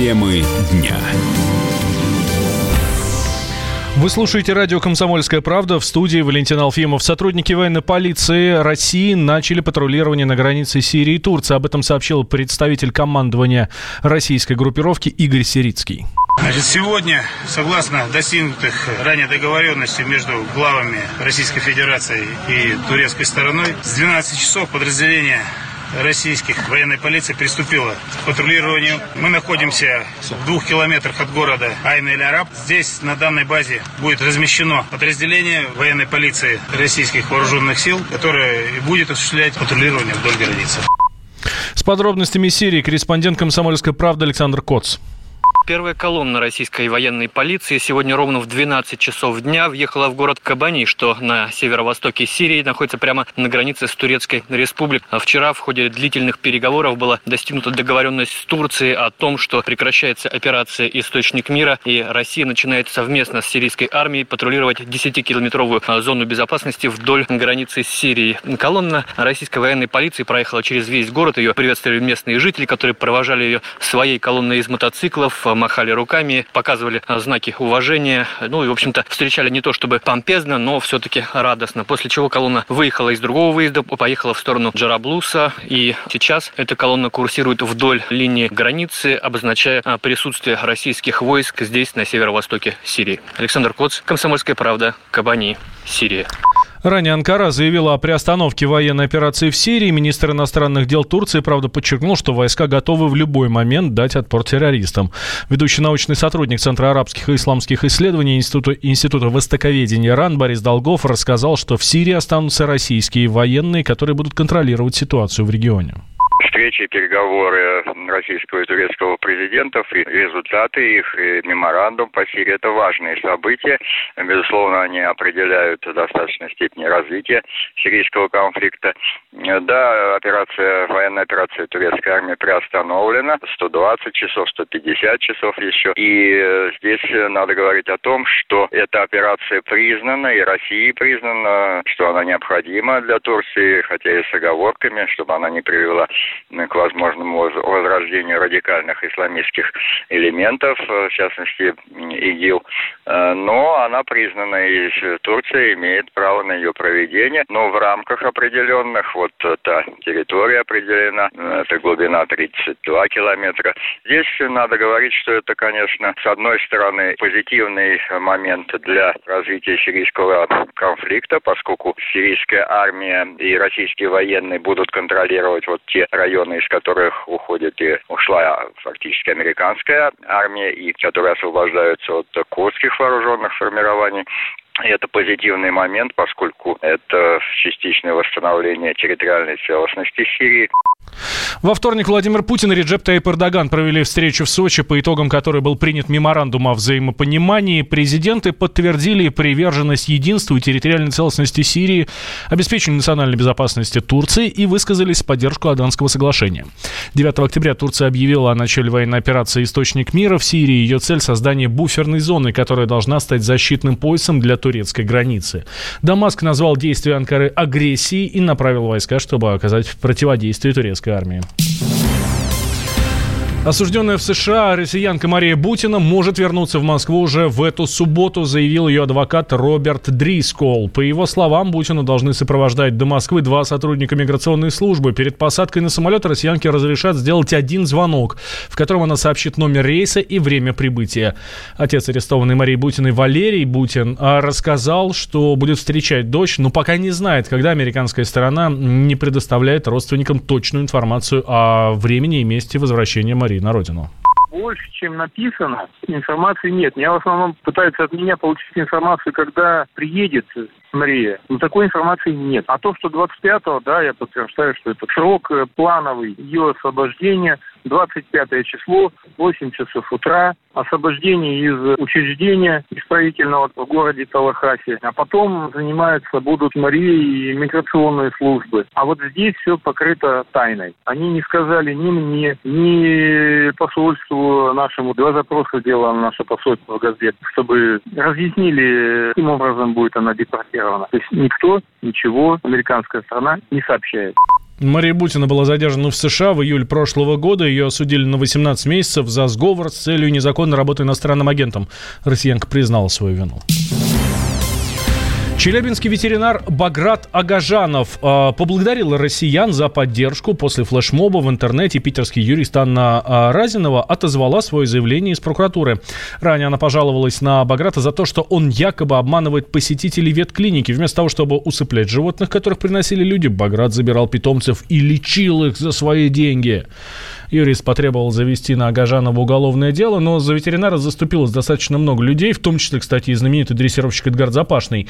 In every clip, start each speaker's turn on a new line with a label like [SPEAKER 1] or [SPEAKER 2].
[SPEAKER 1] Темы дня.
[SPEAKER 2] Вы слушаете радио «Комсомольская правда» в студии Валентин Алфимов. Сотрудники военной полиции России начали патрулирование на границе Сирии и Турции. Об этом сообщил представитель командования российской группировки Игорь Сирицкий.
[SPEAKER 3] Значит, сегодня, согласно достигнутых ранее договоренностей между главами Российской Федерации и турецкой стороной, с 12 часов подразделение российских военной полиции приступила к патрулированию. Мы находимся в двух километрах от города Айн-эль-Араб. Здесь на данной базе будет размещено подразделение военной полиции российских вооруженных сил, которое будет осуществлять патрулирование вдоль границы.
[SPEAKER 2] С подробностями Сирии корреспондент «Комсомольской правды» Александр Коц.
[SPEAKER 4] Первая колонна российской военной полиции сегодня ровно в 12 часов дня въехала в город Кабани, что на северо-востоке Сирии находится прямо на границе с Турецкой республикой. Вчера в ходе длительных переговоров была достигнута договоренность с Турцией о том, что прекращается операция «Источник мира» и Россия начинает совместно с сирийской армией патрулировать 10-километровую зону безопасности вдоль границы с Сирией. Колонна российской военной полиции проехала через весь город. Ее приветствовали местные жители, которые провожали ее своей колонной из мотоциклов, махали руками, показывали а, знаки уважения. Ну и, в общем-то, встречали не то чтобы помпезно, но все-таки радостно. После чего колонна выехала из другого выезда, поехала в сторону Джараблуса. И сейчас эта колонна курсирует вдоль линии границы, обозначая а, присутствие российских войск здесь, на северо-востоке Сирии. Александр Коц, Комсомольская правда, Кабани, Сирия.
[SPEAKER 2] Ранее Анкара заявила о приостановке военной операции в Сирии. Министр иностранных дел Турции, правда, подчеркнул, что войска готовы в любой момент дать отпор террористам. Ведущий научный сотрудник Центра арабских и исламских исследований Института, Института Востоковедения РАН Борис Долгов рассказал, что в Сирии останутся российские военные, которые будут контролировать ситуацию в регионе
[SPEAKER 5] встречи, переговоры российского и турецкого президентов, и результаты их, и меморандум по Сирии – это важные события. Безусловно, они определяют в достаточной степени развитие сирийского конфликта. Да, операция, военная операция турецкой армии приостановлена. 120 часов, 150 часов еще. И здесь надо говорить о том, что эта операция признана, и России признана, что она необходима для Турции, хотя и с оговорками, чтобы она не привела к возможному возрождению радикальных исламистских элементов, э, в частности ИГИЛ. Э, но она признана, и Турция имеет право на ее проведение, но в рамках определенных, вот та территория определена, э, это глубина 32 километра. Здесь надо говорить, что это, конечно, с одной стороны, позитивный момент для развития сирийского конфликта, поскольку сирийская армия и российские военные будут контролировать вот те районы, районы, из которых уходит и ушла фактически американская армия, и которые освобождаются от курдских вооруженных формирований. И это позитивный момент, поскольку это частичное восстановление территориальной целостности Сирии.
[SPEAKER 2] Во вторник Владимир Путин и Реджеп Таип Эрдоган провели встречу в Сочи, по итогам которой был принят меморандум о взаимопонимании. Президенты подтвердили приверженность единству и территориальной целостности Сирии, обеспечению национальной безопасности Турции и высказались в поддержку Аданского соглашения. 9 октября Турция объявила о начале военной операции «Источник мира» в Сирии. Ее цель – создание буферной зоны, которая должна стать защитным поясом для турецкой границы. Дамаск назвал действия Анкары агрессией и направил войска, чтобы оказать противодействие турецкой армии. Осужденная в США россиянка Мария Бутина может вернуться в Москву уже в эту субботу, заявил ее адвокат Роберт Дрискол. По его словам, Бутину должны сопровождать до Москвы два сотрудника миграционной службы. Перед посадкой на самолет россиянке разрешат сделать один звонок, в котором она сообщит номер рейса и время прибытия. Отец арестованной Марии Бутиной Валерий Бутин а, рассказал, что будет встречать дочь, но пока не знает, когда американская сторона не предоставляет родственникам точную информацию о времени и месте возвращения Марии на родину?
[SPEAKER 6] Больше, чем написано, информации нет. Меня в основном пытаются от меня получить информацию, когда приедет Мария. Но такой информации нет. А то, что 25-го, да, я подтверждаю, что это срок э, плановый ее освобождения, 25 число, 8 часов утра, освобождение из учреждения исправительного в городе Талахасе. А потом занимаются будут Марии и миграционные службы. А вот здесь все покрыто тайной. Они не сказали ни мне, ни посольству нашему. Два запроса делало наше посольство в Газдет, чтобы разъяснили, каким образом будет она депортирована. То есть никто ничего, американская страна не сообщает.
[SPEAKER 2] Мария Бутина была задержана в США в июле прошлого года. Ее осудили на 18 месяцев за сговор с целью незаконной работы иностранным агентом. Россиянка признала свою вину. Челябинский ветеринар Баграт Агажанов э, поблагодарил россиян за поддержку. После флешмоба в интернете питерский юрист Анна э, Разинова отозвала свое заявление из прокуратуры. Ранее она пожаловалась на Баграта за то, что он якобы обманывает посетителей ветклиники. Вместо того, чтобы усыплять животных, которых приносили люди, Баграт забирал питомцев и лечил их за свои деньги. Юрист потребовал завести на Агажанова уголовное дело, но за ветеринара заступилось достаточно много людей, в том числе, кстати, и знаменитый дрессировщик Эдгар Запашный.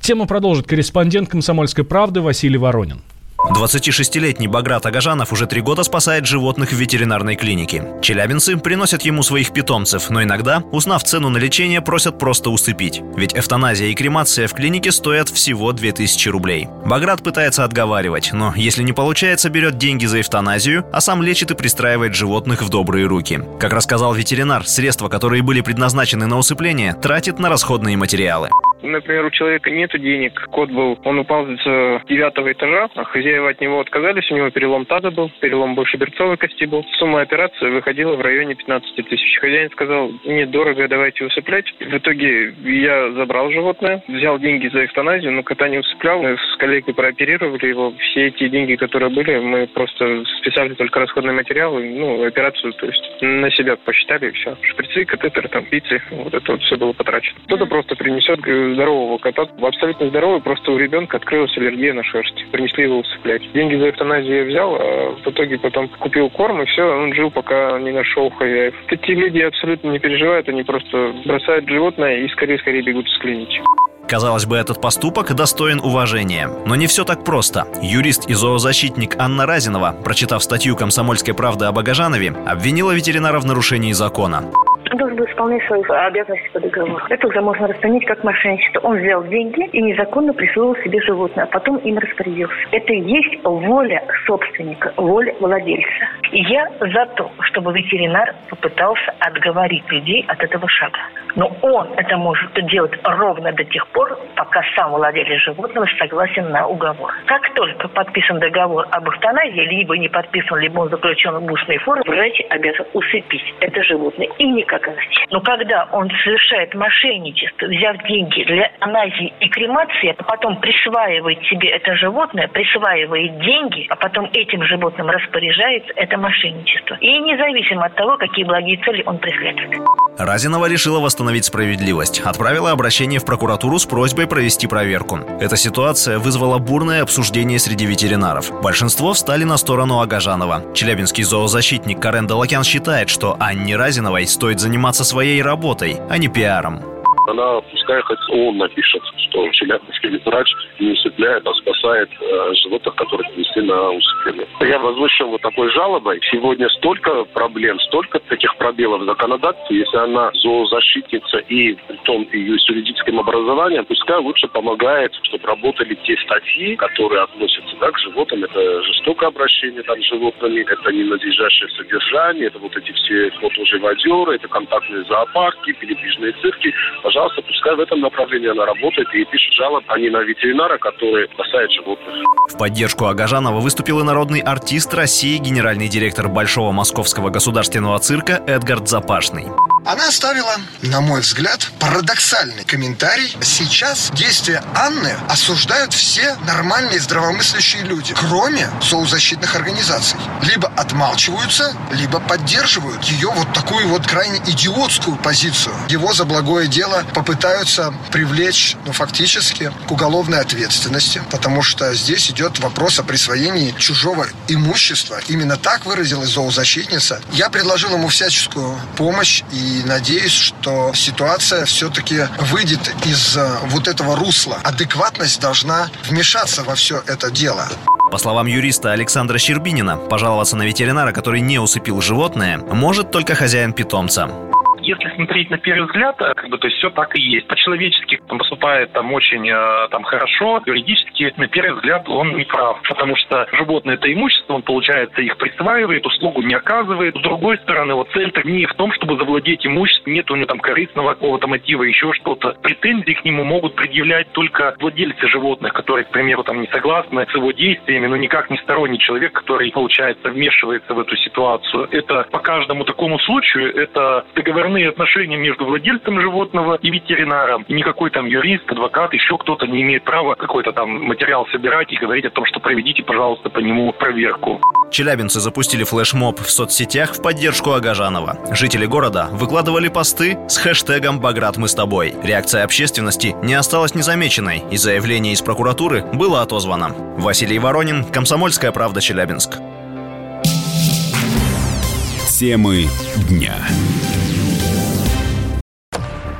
[SPEAKER 2] Тему продолжит корреспондент «Комсомольской правды» Василий Воронин.
[SPEAKER 1] 26-летний Баграт Агажанов уже три года спасает животных в ветеринарной клинике. Челябинцы приносят ему своих питомцев, но иногда, узнав цену на лечение, просят просто усыпить. Ведь эвтаназия и кремация в клинике стоят всего 2000 рублей. Баграт пытается отговаривать, но если не получается, берет деньги за эвтаназию, а сам лечит и пристраивает животных в добрые руки. Как рассказал ветеринар, средства, которые были предназначены на усыпление, тратит на расходные материалы.
[SPEAKER 7] Например, у человека нет денег, кот был, он упал с девятого этажа, а хозяева от него отказались, у него перелом таза был, перелом больше берцовой кости был. Сумма операции выходила в районе 15 тысяч. Хозяин сказал, нет, дорого, давайте усыплять. В итоге я забрал животное, взял деньги за эвтаназию, но кота не усыплял. Мы с коллегой прооперировали его. Все эти деньги, которые были, мы просто списали только расходные материалы, ну, операцию, то есть на себя посчитали и все. Шприцы, катетеры, там, пиццы, вот это вот все было потрачено. Кто-то просто принесет здорового кота, абсолютно здоровый, просто у ребенка открылась аллергия на шерсть. Принесли его усыплять. Деньги за эвтаназию я взял, а в итоге потом купил корм, и все, он жил, пока не нашел хозяев. Эти люди абсолютно не переживают, они просто бросают животное и скорее-скорее бегут из клиники.
[SPEAKER 1] Казалось бы, этот поступок достоин уважения. Но не все так просто. Юрист и зоозащитник Анна Разинова, прочитав статью «Комсомольской правды» об Агажанове, обвинила ветеринара в нарушении закона.
[SPEAKER 8] Он должен был исполнять свои обязанности по договору. Это уже можно расценить как мошенничество. Он взял деньги и незаконно присвоил себе животное, а потом им распорядился. Это и есть воля собственника, воля владельца. И я за то, чтобы ветеринар попытался отговорить людей от этого шага. Но он это может делать ровно до тех пор, пока сам владелец животного согласен на уговор. Как только подписан договор об эвтаназии, либо не подписан, либо он заключен в устной форме, врач обязан усыпить это животное и никак иначе. Но когда он совершает мошенничество, взяв деньги для аназии и кремации, а потом присваивает себе это животное, присваивает деньги, а потом этим животным распоряжается, это мошенничество. И независимо от того, какие благие цели он преследует.
[SPEAKER 1] Разинова решила восстановить справедливость. Отправила обращение в прокуратуру с просьбой провести проверку. Эта ситуация вызвала бурное обсуждение среди ветеринаров. Большинство встали на сторону Агажанова. Челябинский зоозащитник Карен Далакян считает, что Анне Разиновой стоит заниматься своей работой, а не пиаром.
[SPEAKER 9] Она пускай хоть он напишет, что челябинский врач не усыпляет, а спасает э, животных, которые на усыпление. Я возвышен вот такой жалобой. Сегодня столько проблем, столько таких пробелов в законодательстве. Если она зоозащитница и при том ее с юридическим образованием, пускай лучше помогает, чтобы работали те статьи, которые относятся да, к животным. Это жестокое обращение там, с животными, это ненадлежащее содержание, это вот эти все фотоживодеры, это контактные зоопарки, передвижные цирки. Пожалуйста, пускай в этом направлении она работает и пишет жалобы, а не на ветеринара, который спасает животных.
[SPEAKER 1] В поддержку Агажанова выступил и народный артист России, генеральный директор Большого Московского государственного цирка Эдгард Запашный.
[SPEAKER 10] Она оставила, на мой взгляд, парадоксальный комментарий. Сейчас действия Анны осуждают все нормальные здравомыслящие люди, кроме зоозащитных организаций. Либо отмалчиваются, либо поддерживают ее вот такую вот крайне идиотскую позицию. Его за благое дело попытаются привлечь, ну, фактически, к уголовной ответственности, потому что здесь идет вопрос о присвоении чужого имущества. Именно так выразилась зоозащитница. Я предложил ему всяческую помощь и и надеюсь, что ситуация все-таки выйдет из э, вот этого русла. Адекватность должна вмешаться во все это дело.
[SPEAKER 1] По словам юриста Александра Щербинина, пожаловаться на ветеринара, который не усыпил животное, может только хозяин питомца
[SPEAKER 11] если смотреть на первый взгляд, э, как бы, то есть все так и есть. По-человечески он поступает там очень э, там хорошо, юридически на первый взгляд он не прав, потому что животное это имущество, он, получается, их присваивает, услугу не оказывает. С другой стороны, вот цель-то не в том, чтобы завладеть имуществом, нет у него там корыстного какого-то мотива, еще что-то. Претензии к нему могут предъявлять только владельцы животных, которые, к примеру, там не согласны с его действиями, но никак не сторонний человек, который, получается, вмешивается в эту ситуацию. Это по каждому такому случаю, это договорные отношения между владельцем животного и ветеринаром. И никакой там юрист, адвокат, еще кто-то не имеет права какой-то там материал собирать и говорить о том, что проведите, пожалуйста, по нему проверку.
[SPEAKER 1] Челябинцы запустили флешмоб в соцсетях в поддержку Агажанова. Жители города выкладывали посты с хэштегом «Баграт, мы с тобой». Реакция общественности не осталась незамеченной, и заявление из прокуратуры было отозвано. Василий Воронин, Комсомольская правда, Челябинск.
[SPEAKER 12] Темы дня.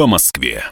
[SPEAKER 12] по Москве.